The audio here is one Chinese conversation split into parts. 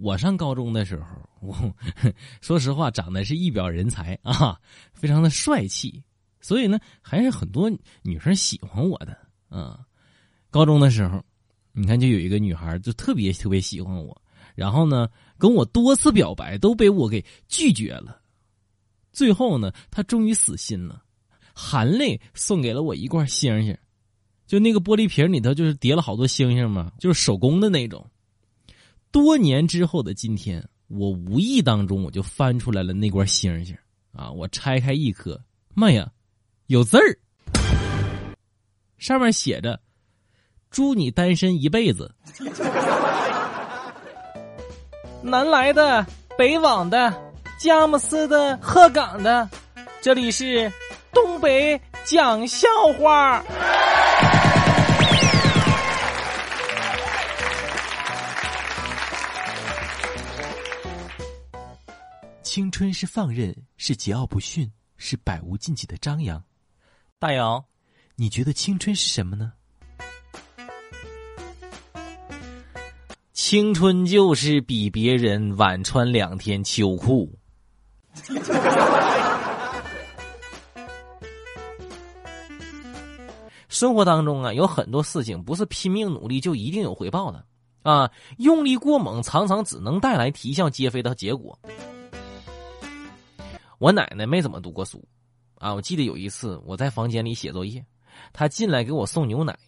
我上高中的时候，我 说实话长得是一表人才啊，非常的帅气，所以呢，还是很多女生喜欢我的啊。高中的时候，你看就有一个女孩就特别特别喜欢我，然后呢，跟我多次表白都被我给拒绝了。最后呢，她终于死心了，含泪送给了我一罐星星，就那个玻璃瓶里头就是叠了好多星星嘛，就是手工的那种。多年之后的今天，我无意当中我就翻出来了那罐星星啊！我拆开一颗，妈呀，有字儿，上面写着：“祝你单身一辈子。”南来的，北往的，佳木斯的，鹤岗的，这里是东北讲笑话。青春是放任，是桀骜不驯，是百无禁忌的张扬。大姚，你觉得青春是什么呢？青春就是比别人晚穿两天秋裤。生活当中啊，有很多事情不是拼命努力就一定有回报的啊，用力过猛常常只能带来啼笑皆非的结果。我奶奶没怎么读过书，啊！我记得有一次我在房间里写作业，她进来给我送牛奶，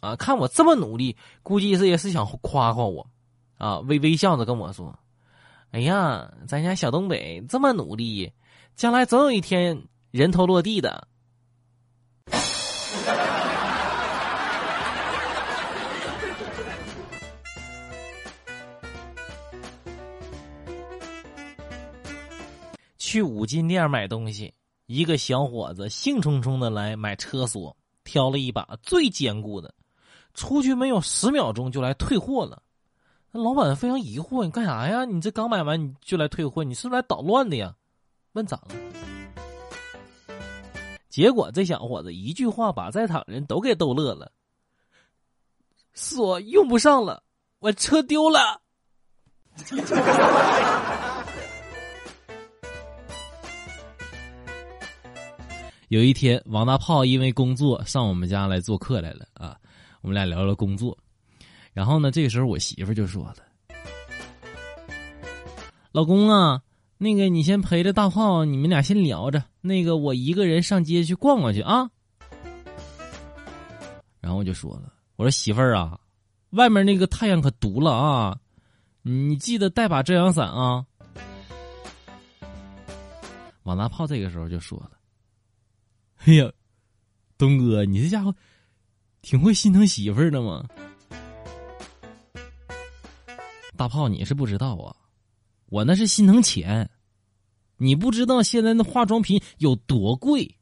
啊！看我这么努力，估计是也是想夸夸我，啊！微微笑着跟我说：“哎呀，咱家小东北这么努力，将来总有一天人头落地的。”去五金店买东西，一个小伙子兴冲冲的来买车锁，挑了一把最坚固的，出去没有十秒钟就来退货了。那老板非常疑惑：“你干啥呀？你这刚买完你就来退货，你是不是来捣乱的呀？”问咋了？结果这小伙子一句话把在场人都给逗乐了：“锁用不上了，我车丢了。”有一天，王大炮因为工作上我们家来做客来了啊，我们俩聊聊工作。然后呢，这个时候我媳妇就说了：“老公啊，那个你先陪着大炮，你们俩先聊着。那个我一个人上街去逛逛去啊。”然后我就说了：“我说媳妇儿啊，外面那个太阳可毒了啊，你记得带把遮阳伞啊。”王大炮这个时候就说了。哎呀，东哥，你这家伙挺会心疼媳妇儿的嘛！大炮，你是不知道啊，我那是心疼钱，你不知道现在那化妆品有多贵。